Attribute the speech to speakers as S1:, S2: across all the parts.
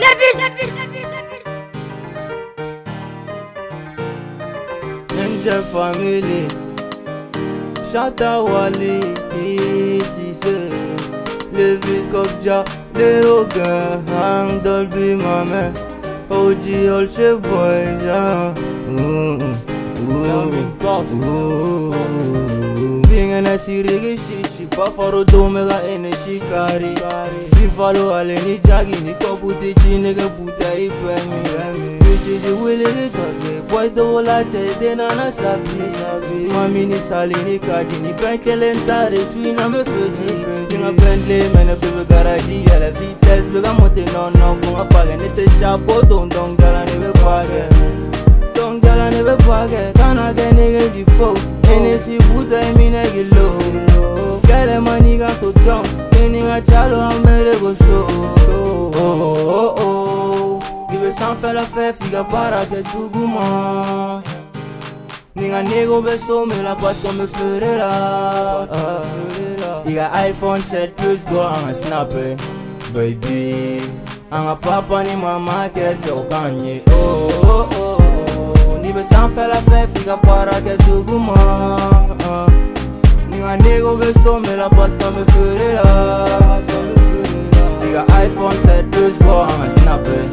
S1: Levis, levis, levis, levis Ninja family Chanta Wale Sise Levis Kopja Derogan Hang Dolby Mame OG All Chef Boys yeah. Ooh, ooh, ooh, ooh. Na sirigi shishi Buffalo dome ga energy kari. Bifalo ale ni jagi ni koputi chine ga buta ipemi Bitches wili gi chwarge Boy na na sabi Mami ni sali ni kadi ni Chui na me feji Jinga Bentley mene bebe garaji Yele vitesse bega monte non non Funga page Nete chapeau don don gala ne be page Don gala ne be page Kana ke nige ji fo Ene si buta to don Kini nga chalo amere go show Oh oh oh. Ibe san fela fe figa para ke tuguma Ninga nego be so me la pas comme ferait Iga iPhone 7 plus go anga snap eh Baby Anga papa ni mama ke chokanye Oh oh oh oh Ni be san fela fe figa para ke tuguma Ninga nego la pas comme ferait là Iga iPhone 7 plus go anga snap eh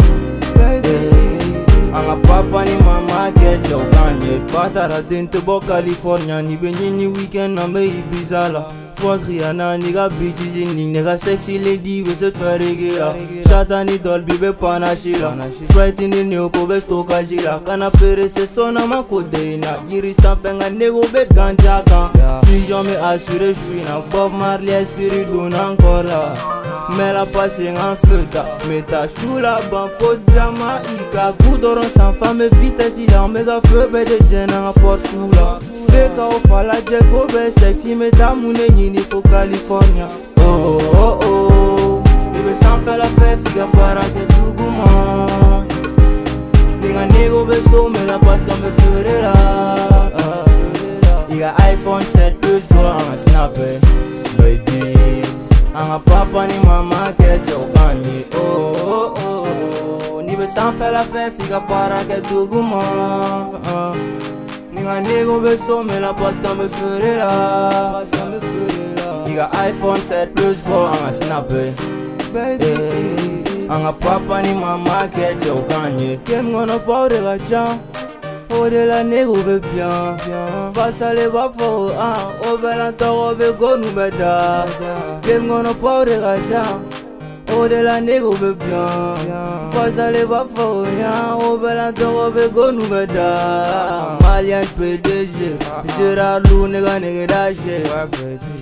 S1: Anga papa ni mama ke chokanye Patara dente bo California Ni be nyini weekend na me Ibiza la Fuck Rihanna Nigga bitches in Nigga sexy lady We se twerigila Shata ni Dolby be panashila Sprite in the new ko be stoka jila Kana pere se sona ma kodeina Yiri sanfɛ nga nego be ganja kan Fusion me assuré suis na Bob Marley esprit donna encore là mɛla pasengan feuta meta sulaban fo jamaika ku dɔrɔn sanfan be vitɛsi la n be ka feu bɛɛ de jɛnanga pɔrsu la. Be ka o falajɛ ko bɛ sɛksi meta mun ne ɲini fo california. Papa ni mama ke chokanye Oh oh oh. Oh Ni be san fela fe figa para ke tuguma Ninga nego be so me la pas me feure la. Iga iPhone 7 plus go anga snap eh Baby Anga papa ni mama ke chokanye Kem ngono paure ga jam de la nego be bien. Face à les bafo ah Obela toro be gonu be da Kem ngono paure ga jam Ode la nego be bien. Face à les bafo ya Obela toro be gonu be da Malian PDG Gérard Lou nega nega dache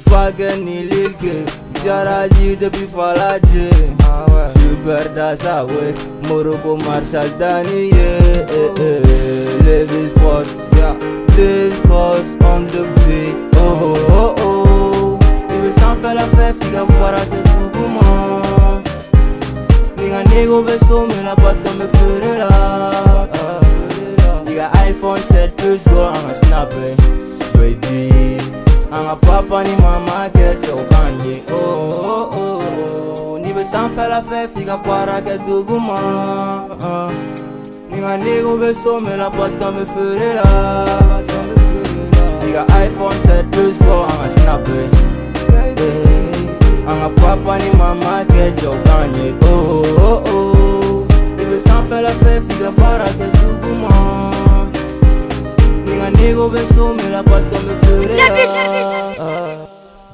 S1: Pagen ni Lilke Jaraji depuis Faladje Super Dasa we Morocco Marshall Dani yeah, eh, eh, Ninga nego be so me la pas me la Diga iPhone 7 plus go anga snap eh Baby Anga papa ni mama ke chokanye Oh oh oh oh. Ni be san fe figa para que tuguma Ninga nego be so me la pas me Diga iPhone 7 plus go snap eh Anga papa ni mama ke chokanye Oh oh fela fe figa para que tuguma Ninga nego be so me la pas me feure la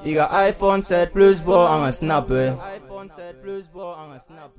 S1: Iga iPhone 7 plus bo anga snap iPhone 7 plus bo anga snap